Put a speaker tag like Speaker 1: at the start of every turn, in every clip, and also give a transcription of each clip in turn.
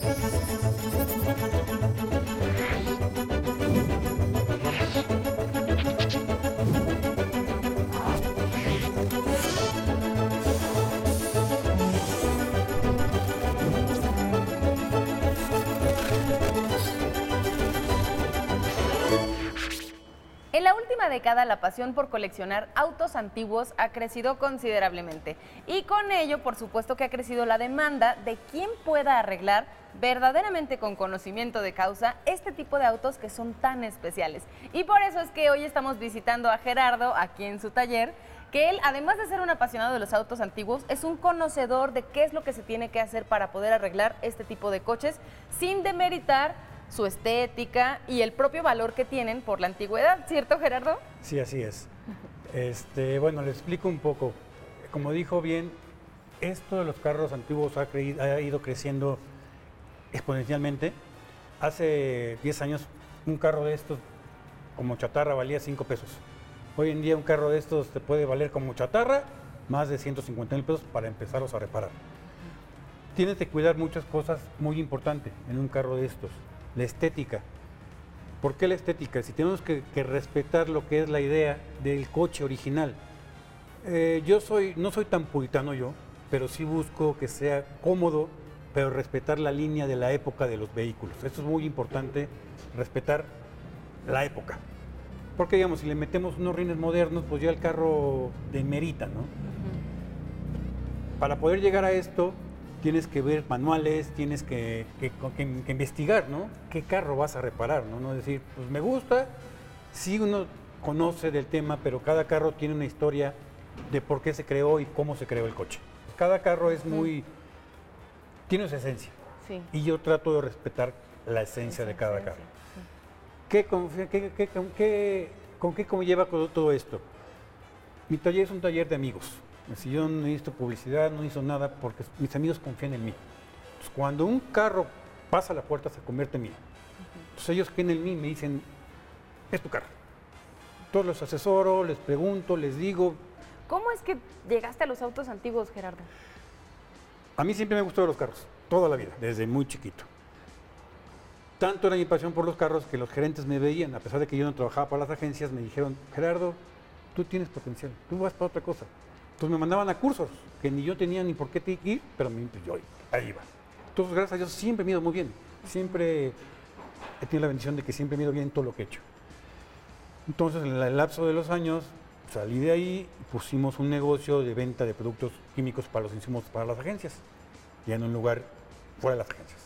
Speaker 1: Thank you. Última década, la pasión por coleccionar autos antiguos ha crecido considerablemente. Y con ello, por supuesto que ha crecido la demanda de quien pueda arreglar verdaderamente con conocimiento de causa este tipo de autos que son tan especiales. Y por eso es que hoy estamos visitando a Gerardo aquí en su taller, que él, además de ser un apasionado de los autos antiguos, es un conocedor de qué es lo que se tiene que hacer para poder arreglar este tipo de coches sin demeritar su estética y el propio valor que tienen por la antigüedad, ¿cierto Gerardo?
Speaker 2: Sí, así es. Este, bueno, le explico un poco. Como dijo bien, esto de los carros antiguos ha, ha ido creciendo exponencialmente. Hace 10 años un carro de estos como chatarra valía 5 pesos. Hoy en día un carro de estos te puede valer como chatarra más de 150 mil pesos para empezarlos a reparar. Tienes que cuidar muchas cosas muy importantes en un carro de estos. La estética. ¿Por qué la estética? Si tenemos que, que respetar lo que es la idea del coche original. Eh, yo soy, no soy tan puritano yo, pero sí busco que sea cómodo, pero respetar la línea de la época de los vehículos. Eso es muy importante, respetar la época. Porque digamos, si le metemos unos rines modernos, pues ya el carro demerita, ¿no? Para poder llegar a esto, tienes que ver manuales, tienes que, que- que- que investigar, ¿no? ¿Qué carro vas a reparar, no? No decir, pues me gusta, sí uno conoce del tema, pero cada carro tiene una historia de por qué se creó y cómo se creó el coche. Cada carro es muy... tiene su esencia.
Speaker 1: Sí.
Speaker 2: Y yo trato de respetar la esencia de cada carro. ¿Qué, con, qué- qué- con qué, con qué conlleva todo esto? Mi taller es un taller de amigos. Si yo no necesito publicidad, no hizo nada porque mis amigos confían en mí. Entonces, cuando un carro pasa la puerta, se convierte en mío. Entonces ellos creen en mí y me dicen, es tu carro. Todos los asesoro, les pregunto, les digo.
Speaker 1: ¿Cómo es que llegaste a los autos antiguos, Gerardo?
Speaker 2: A mí siempre me gustó los carros, toda la vida, desde muy chiquito. Tanto era mi pasión por los carros que los gerentes me veían, a pesar de que yo no trabajaba para las agencias, me dijeron, Gerardo, tú tienes potencial, tú vas para otra cosa. Entonces me mandaban a cursos que ni yo tenía ni por qué ir, pero mí, pues, yo ahí iba. Entonces, gracias a Dios, siempre me he ido muy bien. Siempre he tenido la bendición de que siempre me he ido bien en todo lo que he hecho. Entonces, en el lapso de los años, salí de ahí y pusimos un negocio de venta de productos químicos para los insumos para las agencias, ya en un lugar fuera de las agencias.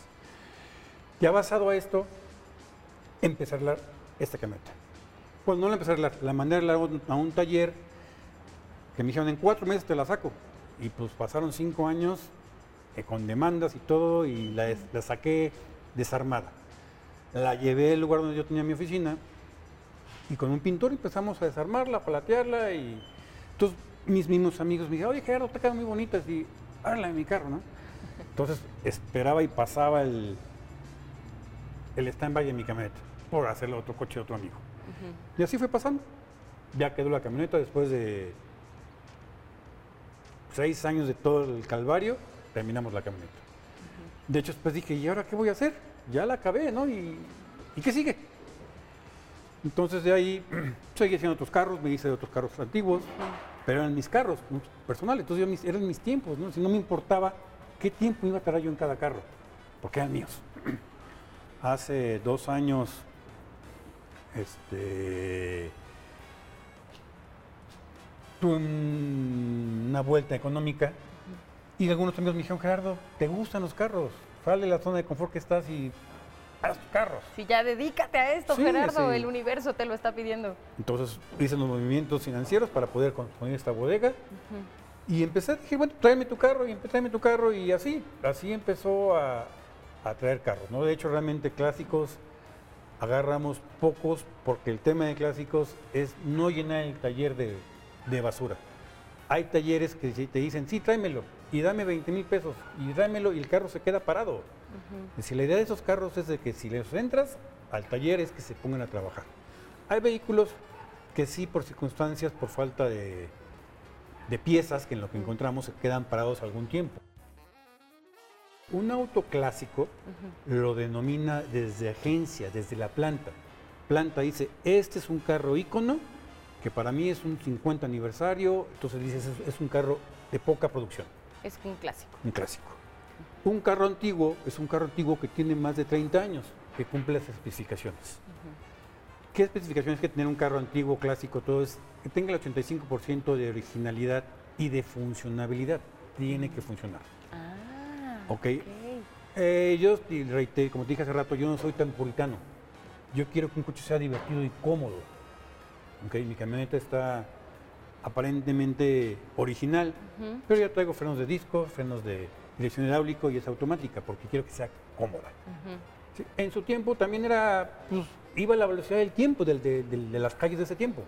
Speaker 2: Ya basado a esto, empecé a arreglar esta camioneta. Pues no la empecé a arreglar, la mandé a un taller que me dijeron en cuatro meses te la saco. Y pues pasaron cinco años eh, con demandas y todo y la, la saqué desarmada. La llevé al lugar donde yo tenía mi oficina y con un pintor empezamos a desarmarla, a palatearla y entonces mis mismos amigos me dijeron, oye Gerardo, te quedan muy bonitas y hágala en mi carro, ¿no? Entonces esperaba y pasaba el, el stand-by de mi camioneta por hacerle a otro coche de otro amigo. Y así fue pasando. Ya quedó la camioneta después de seis años de todo el calvario, terminamos la camioneta. De hecho, después dije, ¿y ahora qué voy a hacer? Ya la acabé, ¿no? ¿Y, ¿y qué sigue? Entonces de ahí seguí haciendo otros carros, me hice de otros carros antiguos, pero eran mis carros personales, entonces yo mis- eran mis tiempos, ¿no? Si no me importaba qué tiempo iba a tardar yo en cada carro, porque eran míos. Hace dos años, este, una vuelta económica y algunos amigos me dijeron, Gerardo, ¿te gustan los carros? Sale de la zona de confort que estás y haz tus carros.
Speaker 1: Si ya dedícate a esto,
Speaker 2: Sí,
Speaker 1: Gerardo,
Speaker 2: sí.
Speaker 1: el universo te lo está pidiendo.
Speaker 2: Entonces hice los movimientos financieros para poder construir esta bodega. Y empecé, dije, bueno, tráeme tu carro, y tráeme tu carro, y así, así empezó a, a traer carros, ¿no? De hecho, realmente clásicos agarramos pocos, porque el tema de clásicos es no llenar el taller de, de basura. Hay talleres que te dicen, sí, tráemelo, y dame 20 mil pesos, y dámelo, y el carro se queda parado. Decir, la idea de esos carros es de que si les entras al taller es que se pongan a trabajar. Hay vehículos que sí, por circunstancias, por falta de, de piezas, que en lo que encontramos se quedan parados algún tiempo. Un auto clásico lo denomina desde agencia, desde la planta. Planta dice, este es un carro ícono, que para mí es un 50 aniversario, entonces dices, es, es un carro de poca producción.
Speaker 1: Es un clásico.
Speaker 2: Un clásico. Un carro antiguo es un carro antiguo que tiene más de 30 años, que cumple las especificaciones. ¿Qué especificaciones que tener un carro antiguo, clásico, todo es que tenga el 85% de originalidad y de funcionabilidad? Tiene que funcionar.
Speaker 1: Ah,
Speaker 2: Ok. Eh, yo, como te dije hace rato, yo no soy tan puritano. Yo quiero que un coche sea divertido y cómodo. Ok, mi camioneta está aparentemente original, pero ya traigo frenos de disco, frenos de dirección hidráulico y es automática porque quiero que sea cómoda. Sí, En su tiempo también era, pues, iba a la velocidad del tiempo, del- de, del- de las calles de ese tiempo.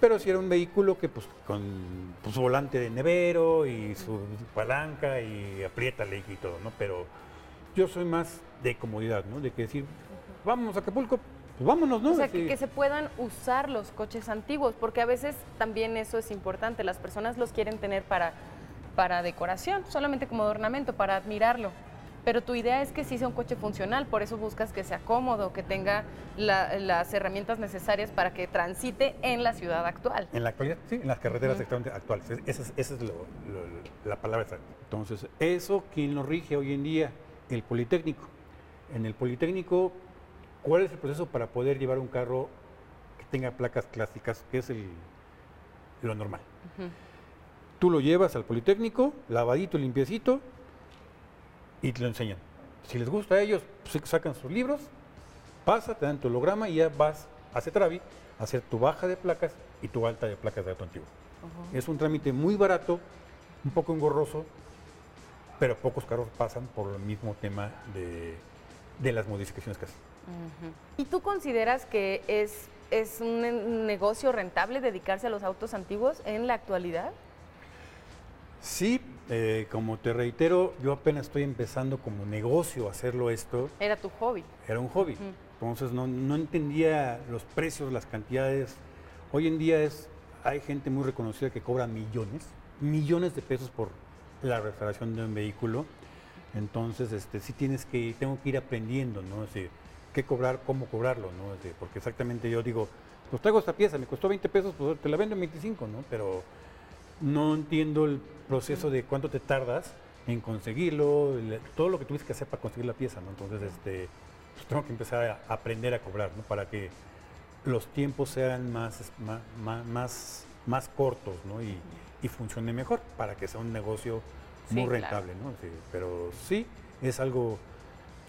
Speaker 2: Pero si era un vehículo que, pues, con pues, su volante de nevero y su palanca y apriétale y todo, ¿no? Pero yo soy más de comodidad, ¿no? De que decir, vamos a Acapulco, pues vámonos, ¿no?
Speaker 1: O sea, que, se puedan usar los coches antiguos, porque a veces también eso es importante. Las personas los quieren tener para, para decoración, solamente como de ornamento, para admirarlo. Pero tu idea es que sí sea un coche funcional, por eso buscas que sea cómodo, que tenga la- las herramientas necesarias para que transite en la ciudad actual.
Speaker 2: En la actualidad, sí, en las carreteras exactamente actuales. Es- Esa es, esa es lo- lo- la palabra exacta. Entonces, eso, ¿quién lo rige hoy en día? El Politécnico. En el Politécnico, ¿cuál es el proceso para poder llevar un carro que tenga placas clásicas, que es el, lo normal? Tú lo llevas al Politécnico, lavadito, limpiecito, y te lo enseñan. Si les gusta a ellos, pues, sacan sus libros, pasa, te dan tu holograma y ya vas a Cetravi a hacer tu baja de placas y tu alta de placas de auto antiguo. Es un trámite muy barato, un poco engorroso, pero pocos carros pasan por el mismo tema de, de las modificaciones que hacen.
Speaker 1: ¿Y tú consideras que es, es un ne- negocio rentable dedicarse a los autos antiguos en la actualidad?
Speaker 2: Sí, eh, como te reitero, yo apenas estoy empezando como negocio a hacerlo esto.
Speaker 1: Era tu hobby.
Speaker 2: era un hobby. Entonces no, no entendía los precios, las cantidades. Hoy en día es, hay gente muy reconocida que cobra millones, millones de pesos por la restauración de un vehículo. Entonces, este, sí tienes que, tengo que ir aprendiendo, ¿no? Es decir, qué cobrar, cómo cobrarlo, ¿no? Es decir, porque exactamente yo digo, pues traigo esta pieza, me costó 20 pesos, pues te la vendo en 25, ¿no? Pero no entiendo el proceso de cuánto te tardas en conseguirlo, el- todo lo que tuviste que hacer para conseguir la pieza, ¿no? Entonces, este, pues tengo que empezar a aprender a cobrar, ¿no? Para que los tiempos sean más, ma- más, más, cortos, ¿no? Y, y funcione mejor, para que sea un negocio muy
Speaker 1: Sí, claro.
Speaker 2: rentable, ¿no? Sí, pero sí, es algo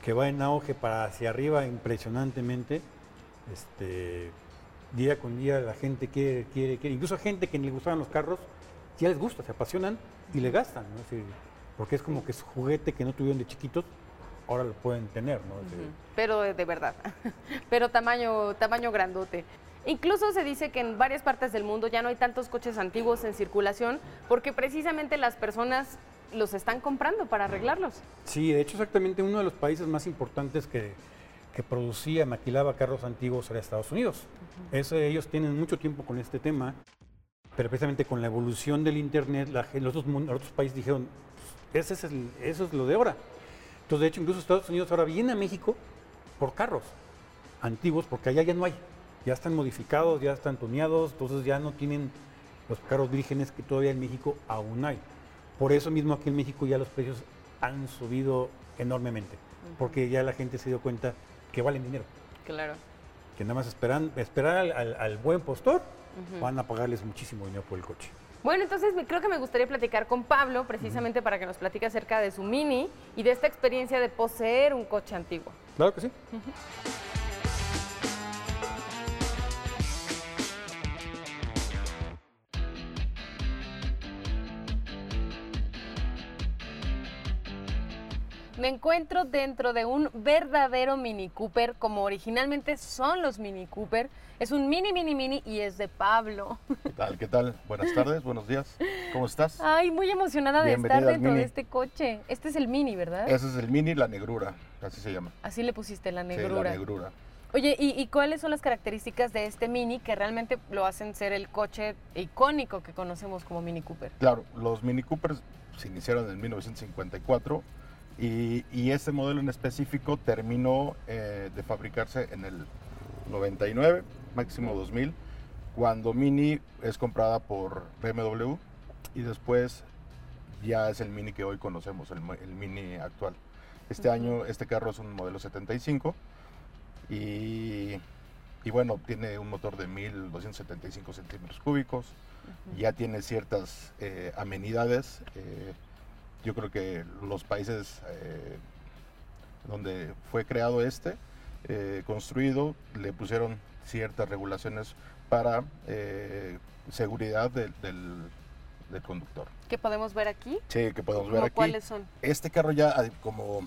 Speaker 2: que va en auge para hacia arriba impresionantemente. Este, día con día la gente quiere, quiere, quiere, incluso gente que ni le gustaban los carros, ya les gusta, se apasionan y le gastan, ¿no? Es decir, porque es como que su juguete que no tuvieron de chiquitos, ahora lo pueden tener, ¿no? Es decir,
Speaker 1: Ujú. Pero de, de verdad, pero tamaño, tamaño grandote. Incluso se dice que en varias partes del mundo ya no hay tantos coches antiguos en circulación porque precisamente las personas los están comprando para arreglarlos.
Speaker 2: Sí, de hecho exactamente uno de los países más importantes que, que producía, maquilaba carros antiguos era Estados Unidos. Eso, ellos tienen mucho tiempo con este tema, pero precisamente con la evolución del Internet, la los, otros, los otros países dijeron, "Pues, ese es el- eso es lo de ahora. Entonces, de hecho, incluso Estados Unidos ahora viene a México por carros antiguos, porque allá ya no hay. Ya están modificados, ya están tuneados, entonces ya no tienen los carros vírgenes que todavía en México aún hay. Por eso mismo aquí en México ya los precios han subido enormemente, porque ya la gente se dio cuenta que valen dinero,
Speaker 1: Claro.
Speaker 2: que nada más esperan, esperar al, al- al buen postor, van a pagarles muchísimo dinero por el coche.
Speaker 1: Bueno, entonces creo que me gustaría platicar con Pablo precisamente para que nos platique acerca de su mini y de esta experiencia de poseer un coche antiguo.
Speaker 2: Claro que sí.
Speaker 1: Me encuentro dentro de un verdadero Mini Cooper, como originalmente son los Mini Cooper. Es un mini, mini, mini y es de Pablo.
Speaker 3: ¿Qué tal? ¿Qué tal? Buenas tardes, buenos días. ¿Cómo estás?
Speaker 1: Ay, muy emocionada de estar dentro de este coche. Este es el Mini, ¿verdad?
Speaker 3: Ese es el Mini La Negrura, así se llama.
Speaker 1: Así le pusiste la
Speaker 3: Sí,
Speaker 1: negrura.
Speaker 3: la Negrura.
Speaker 1: Oye, ¿y, y cuáles son las características de este Mini que realmente lo hacen ser el coche icónico que conocemos como Mini Cooper?
Speaker 3: Claro, los Mini Coopers se iniciaron en 1954 Y, y este modelo en específico terminó eh, de fabricarse en el 99, máximo 2000, cuando Mini es comprada por BMW y después ya es el Mini que hoy conocemos, el, mo- el Mini actual. Este año este carro es un modelo 75 y, y bueno, tiene un motor de 1275 centímetros cúbicos, ya tiene ciertas eh, amenidades. eh, yo creo que los países eh, donde fue creado este, eh, construido, le pusieron ciertas regulaciones para eh, seguridad del, del- del conductor.
Speaker 1: ¿Qué podemos ver aquí?
Speaker 3: Sí, que podemos ver
Speaker 1: ¿Cómo
Speaker 3: aquí.
Speaker 1: ¿Cuáles son?
Speaker 3: Este carro ya, ah, como,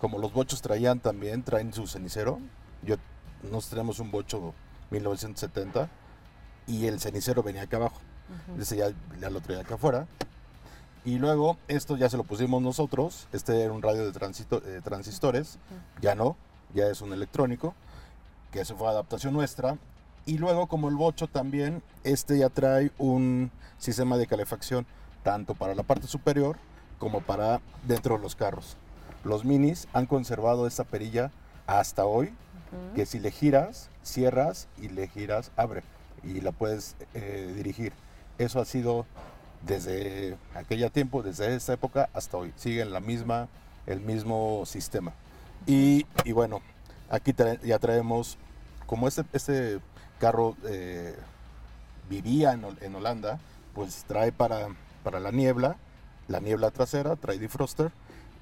Speaker 3: como los bochos traían también, traen su cenicero. Yo, nosotros tenemos un bocho 1970 y el cenicero venía acá abajo. Ese ya, ya lo traía acá afuera. Y luego esto ya se lo pusimos nosotros. Este era un radio de tránsito- eh, transistores. Ya no, ya es un electrónico. Que eso fue adaptación nuestra. Y luego como el bocho también, este ya trae un sistema de calefacción tanto para la parte superior como para dentro de los carros. Los minis han conservado esta perilla hasta hoy, que si le giras, cierras y le giras, abre y la puedes eh, dirigir. Eso ha sido desde aquella tiempo, desde esta época hasta hoy. Sigue en la misma, el mismo sistema. Y, y bueno, aquí tra- ya traemos, como este, este carro eh, vivía en, Hol- en Holanda, pues trae para, para la niebla, la niebla trasera, trae defroster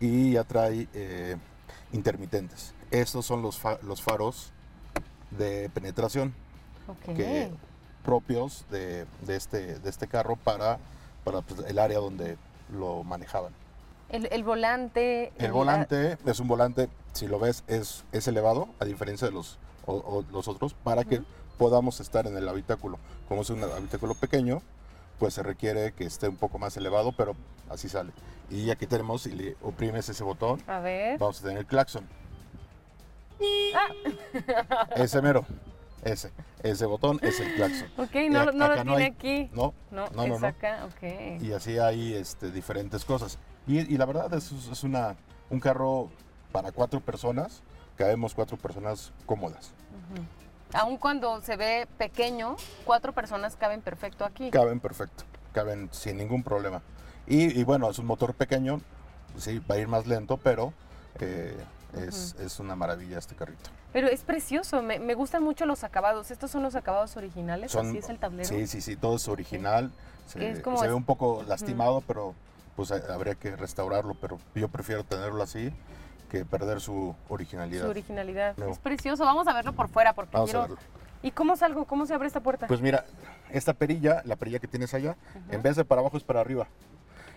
Speaker 3: y ya trae eh, intermitentes. Estos son los, fa- los faros de penetración que, propios de, de este, de este carro para, para pues, el área donde lo manejaban.
Speaker 1: El, el volante.
Speaker 3: El volante es un volante, si lo ves, es, es elevado, a diferencia de los, o- o los otros, para que podamos estar en el habitáculo. Como es un habitáculo pequeño, pues se requiere que esté un poco más elevado, pero así sale. Y aquí tenemos, si le oprimes ese botón,
Speaker 1: A ver.
Speaker 3: vamos a tener el claxon. Ese mero, ese, ese botón es el claxon.
Speaker 1: Ok,
Speaker 3: Y
Speaker 1: no, no lo tiene
Speaker 3: hay-
Speaker 1: aquí.
Speaker 3: No,
Speaker 1: No,
Speaker 3: no, no,
Speaker 1: es
Speaker 3: no.
Speaker 1: acá, ok.
Speaker 3: Y así hay este, diferentes cosas. Y, y la verdad es, es una, un carro para cuatro personas, cabemos cuatro personas cómodas.
Speaker 1: Aun cuando se ve pequeño, cuatro personas caben perfecto aquí.
Speaker 3: Caben perfecto, caben sin ningún problema. Y, y bueno, es un motor pequeño, sí, va a ir más lento, pero eh, es, es una maravilla este carrito.
Speaker 1: Pero es precioso, me, me gustan mucho los acabados. ¿Estos son los acabados originales?
Speaker 3: Son-
Speaker 1: ¿Así es el tablero?
Speaker 3: Sí, sí, sí, todo es original. Se,
Speaker 1: Es como
Speaker 3: se
Speaker 1: es-
Speaker 3: ve un poco lastimado, pero pues ha- habría que restaurarlo, pero yo prefiero tenerlo así que perder su originalidad.
Speaker 1: Su originalidad.
Speaker 3: No.
Speaker 1: Es precioso. Vamos a verlo por fuera porque
Speaker 3: Vamos a
Speaker 1: quiero...
Speaker 3: verlo.
Speaker 1: ¿Y cómo salgo? ¿Cómo se abre esta puerta?
Speaker 3: Pues mira, esta perilla, la perilla que tienes allá, en vez de para abajo es para arriba.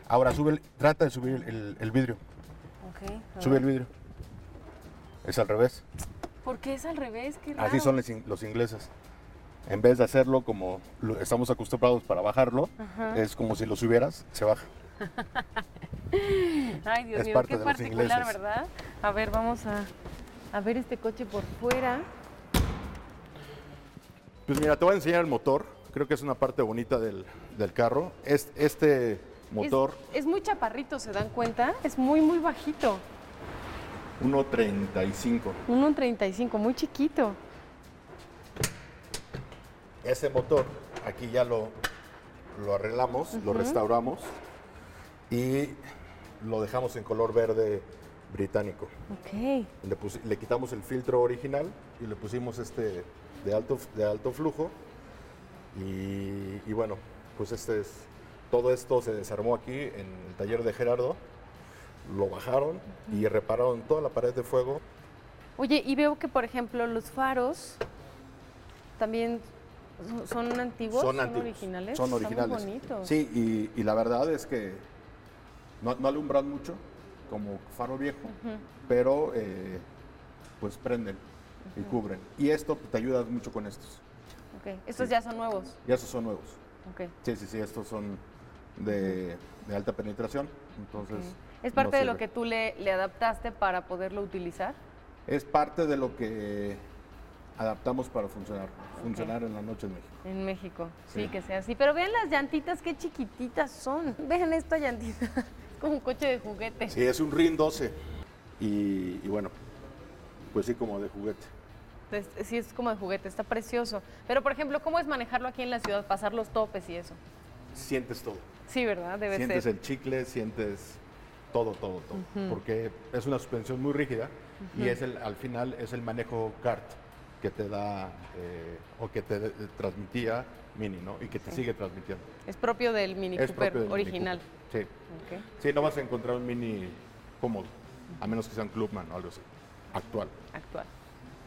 Speaker 3: Ahora sube, el- trata de subir el, el vidrio.
Speaker 1: Ok, a
Speaker 3: Sube el vidrio. Es al revés.
Speaker 1: ¿Por qué es al revés? Qué raro.
Speaker 3: Así son los, in- los ingleses. En vez de hacerlo como estamos acostumbrados para bajarlo,
Speaker 1: Ajá.
Speaker 3: es como si lo subieras, se baja.
Speaker 1: Ay, Dios
Speaker 3: es
Speaker 1: mío, qué particular. ¿verdad? A ver, vamos a, a ver este coche por fuera.
Speaker 3: Pues mira, te voy a enseñar el motor. Creo que es una parte bonita del, del carro. Es- este motor,
Speaker 1: Es, es muy chaparrito, ¿se dan cuenta? Es muy, muy bajito.
Speaker 3: 1.35.
Speaker 1: 1.35, muy chiquito.
Speaker 3: Ese motor, aquí ya lo, lo arreglamos, lo restauramos y lo dejamos en color verde británico.
Speaker 1: Ok.
Speaker 3: Le, le quitamos el filtro original y le pusimos este de alto, de alto flujo. Y, y bueno, pues este es, todo esto se desarmó aquí en el taller de Gerardo. Lo bajaron y repararon toda la pared de fuego.
Speaker 1: Oye, y veo que, por ejemplo, los faros también son- son antiguos, son, originales.
Speaker 3: Son
Speaker 1: muy
Speaker 3: originales.
Speaker 1: bonitos.
Speaker 3: Sí, y, y la verdad es que no, no alumbran mucho, como faro viejo, pero eh, pues prenden y cubren. Y esto te ayuda mucho con estos.
Speaker 1: Ok, Estos
Speaker 3: Sí.
Speaker 1: ya son nuevos.
Speaker 3: Y esos son nuevos.
Speaker 1: Ok.
Speaker 3: Sí, sí, sí, estos son de, de alta penetración. Entonces.
Speaker 1: ¿Es parte
Speaker 3: no
Speaker 1: de lo que tú le, le adaptaste para poderlo utilizar?
Speaker 3: Es parte de lo que adaptamos para funcionar. Funcionar en la noche en México.
Speaker 1: En México, sí,
Speaker 3: Sí.
Speaker 1: que sea así. Pero vean las llantitas, qué chiquititas son. Vean esta llantita. como un coche de juguete.
Speaker 3: Sí, es un RIN 12. Y, y bueno, pues sí, como de juguete.
Speaker 1: Es- sí, es como de juguete, está precioso. Pero, por ejemplo, ¿cómo es manejarlo aquí en la ciudad? Pasar los topes y eso.
Speaker 3: Sientes todo.
Speaker 1: Sí, ¿verdad? Debe
Speaker 3: sientes
Speaker 1: ser.
Speaker 3: el chicle, sientes todo, todo, todo. Porque es una suspensión muy rígida y es el, al final es el manejo kart que te da eh, o que te transmitía Mini, ¿no? Y que te sigue transmitiendo.
Speaker 1: Es propio del Mini
Speaker 3: es
Speaker 1: Cooper
Speaker 3: Mini
Speaker 1: original.
Speaker 3: Cooper. Sí. Sí, no vas a encontrar un Mini cómodo, a menos que sea un Clubman o algo así, actual.
Speaker 1: actual.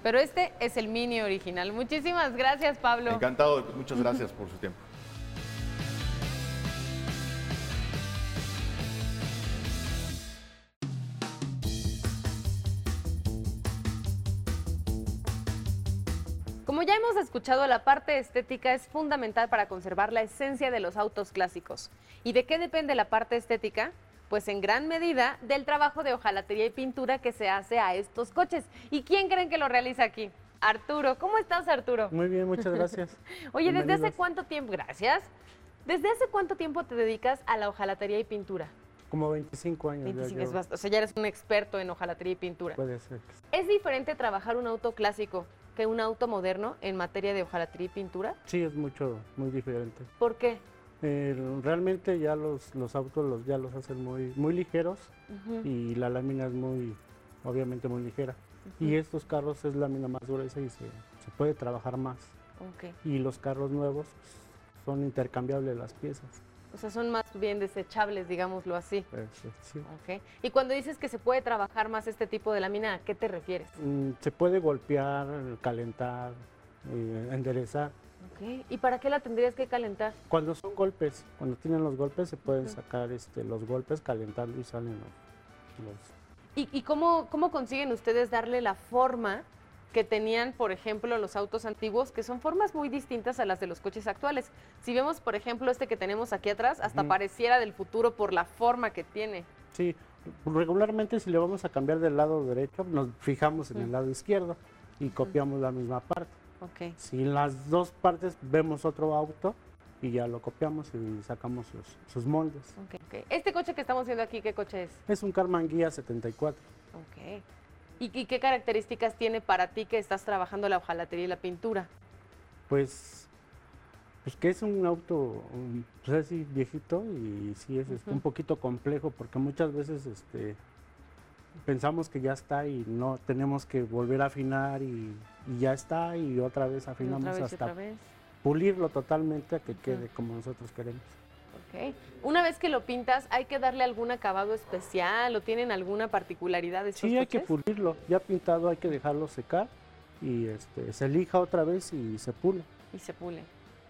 Speaker 1: Pero este es el Mini original. Muchísimas gracias, Pablo.
Speaker 3: Encantado, muchas gracias por su tiempo.
Speaker 1: Ya hemos escuchado, la parte estética es fundamental para conservar la esencia de los autos clásicos. ¿Y de qué depende la parte estética? Pues en gran medida del trabajo de hojalatería y pintura que se hace a estos coches. ¿Y quién creen que lo realiza aquí? Arturo. ¿Cómo estás, Arturo?
Speaker 4: Muy bien, muchas gracias.
Speaker 1: Oye, ¿desde hace cuánto tiempo? Gracias. ¿Desde hace cuánto tiempo te dedicas a la hojalatería y pintura?
Speaker 4: Como 25 años. ya
Speaker 1: 25 es
Speaker 4: llevo.
Speaker 1: bast- O sea, ya eres un experto en hojalatería y pintura.
Speaker 4: Puede ser.
Speaker 1: ¿Es diferente trabajar un auto clásico que un auto moderno en materia de hojalatería y pintura?
Speaker 4: Sí, es mucho, muy diferente.
Speaker 1: ¿Por qué?
Speaker 4: Eh, realmente ya los, los autos los, ya los hacen muy, muy ligeros y la lámina es muy, obviamente muy ligera. Y estos carros es lámina más gruesa y se, se puede trabajar más.
Speaker 1: Ok.
Speaker 4: Y los carros nuevos son intercambiables las piezas.
Speaker 1: O sea, son más bien desechables, digámoslo así.
Speaker 4: Eh, sí.
Speaker 1: Ok. Y cuando dices que se puede trabajar más este tipo de lámina, ¿a qué te refieres?
Speaker 4: Mm, Se puede golpear, calentar, eh, enderezar.
Speaker 1: Ok. ¿Y para qué la tendrías que calentar?
Speaker 4: Cuando son golpes, cuando tienen los golpes, se pueden sacar este, los golpes calentando y salen los. los-
Speaker 1: ¿Y, y cómo, cómo consiguen ustedes darle la forma que tenían, por ejemplo, los autos antiguos, que son formas muy distintas a las de los coches actuales? Si vemos, por ejemplo, este que tenemos aquí atrás, hasta pareciera del futuro por la forma que tiene.
Speaker 4: Sí, regularmente si le vamos a cambiar del lado derecho, nos fijamos en el lado izquierdo y copiamos la misma parte.
Speaker 1: Ok.
Speaker 4: Si en las dos partes vemos otro auto y ya lo copiamos y sacamos sus, sus moldes.
Speaker 1: ok, ok. Este coche que estamos viendo aquí, ¿qué coche es?
Speaker 4: Es un Carman Guía 74.
Speaker 1: Ok. ¿Y, y qué características tiene para ti que estás trabajando la hojalatería y la pintura?
Speaker 4: Pues, pues que es un auto, pues así viejito y sí es este, un poquito complejo porque muchas veces este, pensamos que ya está y no tenemos que volver a afinar y, y ya está y otra vez afinamos
Speaker 1: otra vez y
Speaker 4: hasta
Speaker 1: otra vez.
Speaker 4: pulirlo totalmente a que quede como nosotros queremos.
Speaker 1: Ok. Una vez que lo pintas, ¿hay que darle algún acabado especial o tienen alguna particularidad de estos
Speaker 4: Sí, hay que pulirlo. Ya pintado hay que dejarlo secar y este, se lija otra vez y se pule.
Speaker 1: Y se pule.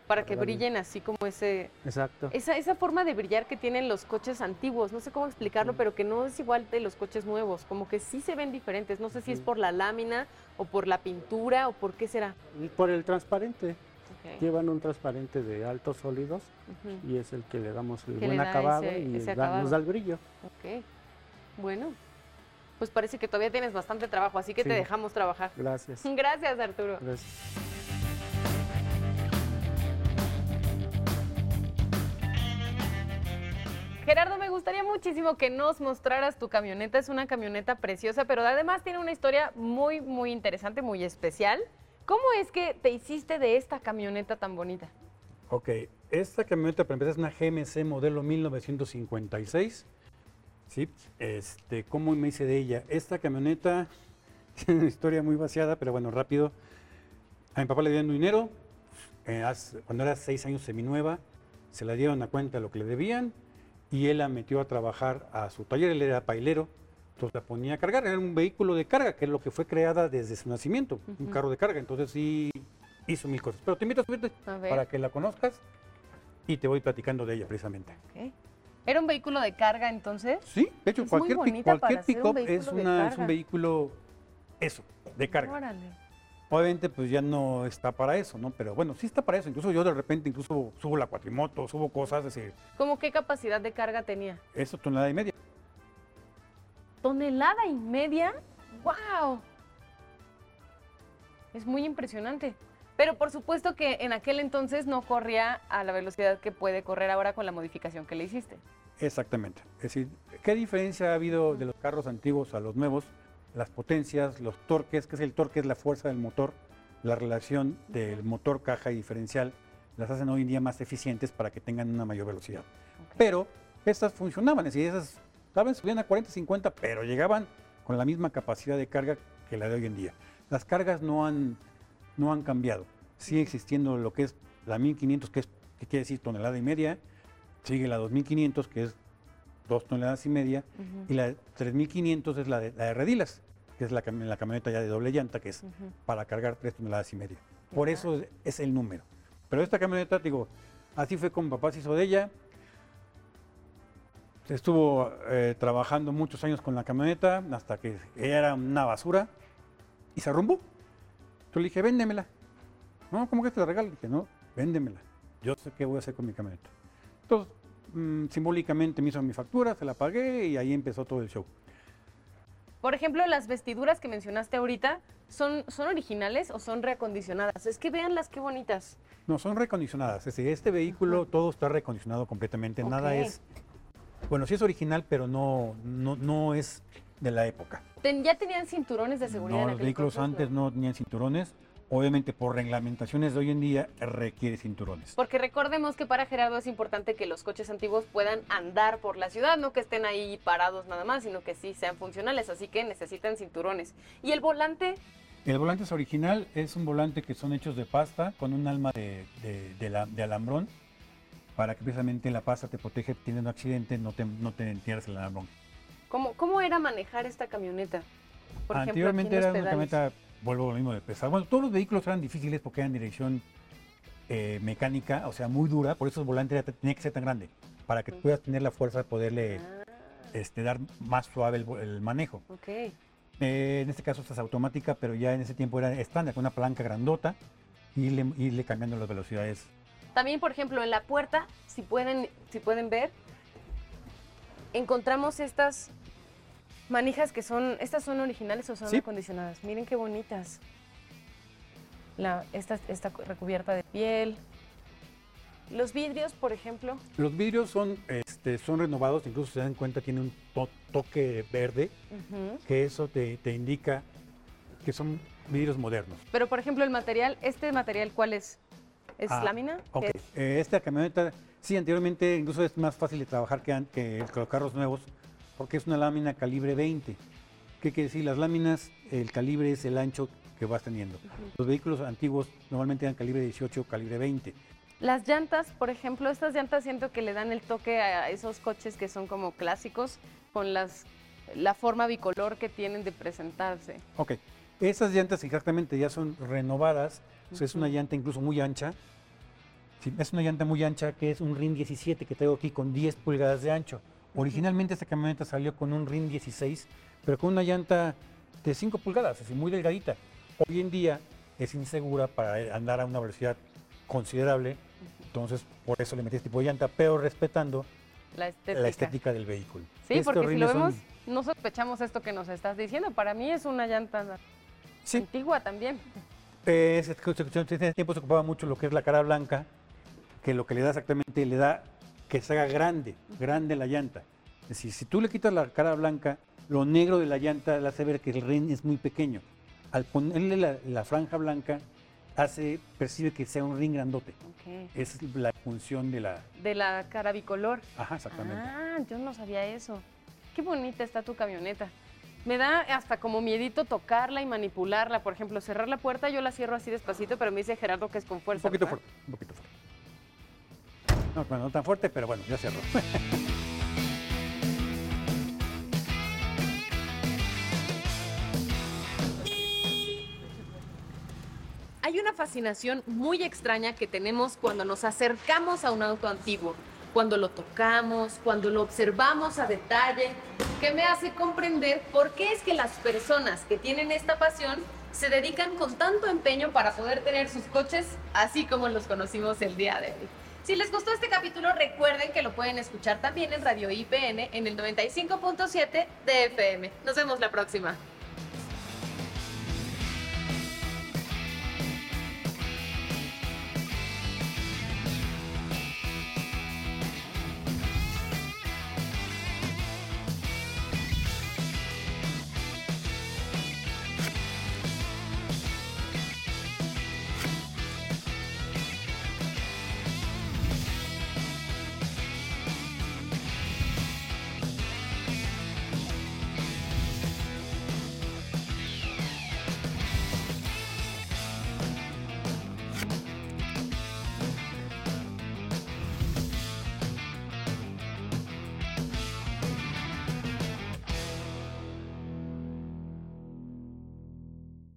Speaker 1: Para que
Speaker 4: darle-
Speaker 1: brillen así como ese,
Speaker 4: Exacto.
Speaker 1: esa, esa forma de brillar que tienen los coches antiguos. No sé cómo explicarlo, pero que no es igual de los coches nuevos. Como que sí se ven diferentes. No sé si es por la lámina o por la pintura o por qué será.
Speaker 4: Por el transparente. Llevan un transparente de altos sólidos y es el que le damos el buen
Speaker 1: da
Speaker 4: acabado
Speaker 1: ese-
Speaker 4: y
Speaker 1: ese
Speaker 4: da-
Speaker 1: acabado.
Speaker 4: nos da el brillo.
Speaker 1: Ok. Bueno, pues parece que todavía tienes bastante trabajo, así que te dejamos trabajar.
Speaker 4: Gracias.
Speaker 1: Gracias, Arturo.
Speaker 4: Gracias.
Speaker 1: Gerardo, me gustaría muchísimo que nos mostraras tu camioneta. Es una camioneta preciosa, pero además tiene una historia muy, muy interesante, muy especial. ¿Cómo es que te hiciste de esta camioneta tan bonita?
Speaker 2: Ok, esta camioneta para empezar es una GMC modelo 1956. ¿Sí? Este, ¿Cómo me hice de ella? Esta camioneta tiene una historia muy vaciada, pero bueno, rápido. A mi papá le dieron dinero, eh, cuando era seis años seminueva, se la dieron a cuenta lo que le debían y él la metió a trabajar a su taller, él era pailero, entonces la ponía a cargar, era un vehículo de carga, que es lo que fue creada desde su nacimiento, un carro de carga, entonces sí hizo mil cosas. Pero te invito a subirte
Speaker 1: A
Speaker 2: para que la conozcas y te voy platicando de ella precisamente.
Speaker 1: ¿Era un vehículo de carga entonces?
Speaker 2: Sí, de hecho,
Speaker 1: Es
Speaker 2: cualquier, cualquier
Speaker 1: ser un
Speaker 2: pick-up es, una- un vehículo, eso, de carga.
Speaker 1: Órale.
Speaker 2: Obviamente, pues ya no está para eso, ¿no? Pero bueno, sí está para eso. Incluso yo de repente incluso subo la cuatrimoto, subo cosas, es decir,
Speaker 1: ¿Cómo qué capacidad de carga tenía?
Speaker 2: eso tonelada y media.
Speaker 1: ¿Tonelada y media? ¡Wow! Es muy impresionante. Pero por supuesto que en aquel entonces no corría a la velocidad que puede correr ahora con la modificación que le hiciste.
Speaker 2: Exactamente. Es decir, ¿qué diferencia ha habido de los carros antiguos a los nuevos? Las potencias, los torques, que es el torque, es la fuerza del motor, la relación del motor, caja y diferencial, las hacen hoy en día más eficientes para que tengan una mayor velocidad. Pero estas funcionaban, es decir, esas estaban subían a 40, 50, pero llegaban con la misma capacidad de carga que la de hoy en día. Las cargas no han, no han cambiado. Sigue existiendo lo que es la 1500, que, es, que quiere decir tonelada y media, sigue la 2500, que es dos toneladas y media, y la 3500 es la de, la de redilas, que es la camioneta ya de doble llanta, que es para cargar tres toneladas y media. Por eso es, es el número. Pero esta camioneta, digo, así fue como papá se hizo de ella. Estuvo eh, trabajando muchos años con la camioneta hasta que era una basura y se arrumbó. Yo le dije, véndemela. No, ¿cómo que te la regalo? Le dije, no, véndemela. Yo sé qué voy a hacer con mi camioneta. Entonces, mm, simbólicamente me hizo mi factura, se la pagué y ahí empezó todo el show.
Speaker 1: Por ejemplo, las vestiduras que mencionaste ahorita, ¿son, ¿son originales o son reacondicionadas? Es que veanlas qué bonitas.
Speaker 2: No, son recondicionadas. Es decir, este vehículo todo está recondicionado completamente. Nada es. Bueno, sí es original, pero no, no, no es de la época.
Speaker 1: ¿Ya tenían cinturones de seguridad
Speaker 2: No,
Speaker 1: en
Speaker 2: los vehículos
Speaker 1: entonces?
Speaker 2: antes no tenían cinturones. Obviamente, por reglamentaciones de hoy en día, requiere cinturones.
Speaker 1: Porque recordemos que para Gerardo es importante que los coches antiguos puedan andar por la ciudad, no que estén ahí parados nada más, sino que sí sean funcionales, así que necesitan cinturones. ¿Y el volante?
Speaker 2: El volante es original, es un volante que son hechos de pasta con un alma de, de- de la- de alambrón para que precisamente la pasta te protege, teniendo un accidente, no te, no te entierres el alambrón.
Speaker 1: ¿Cómo, ¿Cómo era manejar esta camioneta? Por ejemplo, aquí
Speaker 2: Anteriormente
Speaker 1: en
Speaker 2: era una camioneta, vuelvo a lo mismo de pesar. Bueno, todos los vehículos eran difíciles porque eran dirección eh, mecánica, o sea, muy dura, por eso el volante tenía que ser tan grande, para que puedas tener la fuerza de poderle
Speaker 1: Ah,
Speaker 2: este, dar más suave el, manejo.
Speaker 1: ok.
Speaker 2: Eh, en este caso esta es automática, pero ya en ese tiempo era estándar, con una palanca grandota y irle cambiando las velocidades.
Speaker 1: También, por ejemplo, en la puerta, si pueden, si pueden ver, encontramos estas manijas que son, estas son originales o son
Speaker 2: Sí.
Speaker 1: acondicionadas. Miren qué bonitas. La, esta, esta recubierta de piel. Los vidrios, por ejemplo.
Speaker 2: Los vidrios son, este, son renovados, incluso se dan cuenta, tiene un to- toque verde, que eso te, te indica que son vidrios modernos.
Speaker 1: Pero, por ejemplo, el material, ¿este material cuál es? ¿Es
Speaker 2: Ah,
Speaker 1: lámina?
Speaker 2: Ok,
Speaker 1: ¿Qué es?
Speaker 2: eh, esta camioneta, sí, anteriormente incluso es más fácil de trabajar que, que los carros nuevos, porque es una lámina calibre 20. ¿Qué quiere decir? Las láminas, el calibre es el ancho que vas teniendo. Los vehículos antiguos normalmente eran calibre 18, calibre 20.
Speaker 1: Las llantas, por ejemplo, estas llantas siento que le dan el toque a esos coches que son como clásicos, con las la forma bicolor que tienen de presentarse.
Speaker 2: Ok, esas llantas exactamente ya son renovadas, o sea, es una llanta incluso muy ancha. Sí, es una llanta muy ancha que es un RIN 17 que traigo aquí con 10 pulgadas de ancho. Originalmente esta camioneta salió con un RIN 16, pero con una llanta de 5 pulgadas, así muy delgadita. Hoy en día es insegura para andar a una velocidad considerable, entonces por eso le metí este tipo de llanta, pero respetando
Speaker 1: La estética.
Speaker 2: la estética del vehículo.
Speaker 1: Sí,
Speaker 2: Estos
Speaker 1: porque si lo
Speaker 2: son-
Speaker 1: vemos, no sospechamos esto que nos estás diciendo. Para mí es una llanta
Speaker 2: Sí,
Speaker 1: antigua también.
Speaker 2: Ese- en ese tiempo se ocupaba mucho lo que es la cara blanca, que lo que le da exactamente, le da que se haga grande, grande la llanta. Es decir, si tú le quitas la cara blanca, lo negro de la llanta le hace ver que el rin es muy pequeño. Al ponerle la, la franja blanca, hace, percibe que sea un ring grandote.
Speaker 1: Ok.
Speaker 2: Esa es la función de la...
Speaker 1: De la cara bicolor.
Speaker 2: Ajá, exactamente.
Speaker 1: Ah, yo no sabía eso. Qué bonita está tu camioneta. Me da hasta como miedito tocarla y manipularla. Por ejemplo, cerrar la puerta, yo la cierro así despacito, pero me dice Gerardo que es con
Speaker 2: un
Speaker 1: fuerza.
Speaker 2: poquito
Speaker 1: ¿verdad?
Speaker 2: fuerte, un poquito fuerte. No, bueno, no tan fuerte, pero bueno, ya cerró.
Speaker 1: Hay una fascinación muy extraña que tenemos cuando nos acercamos a un auto antiguo, cuando lo tocamos, cuando lo observamos a detalle, que me hace comprender por qué es que las personas que tienen esta pasión se dedican con tanto empeño para poder tener sus coches así como los conocimos el día de hoy. Si les gustó este capítulo, recuerden que lo pueden escuchar también en Radio IPN en el 95.7 de FM. Nos vemos la próxima.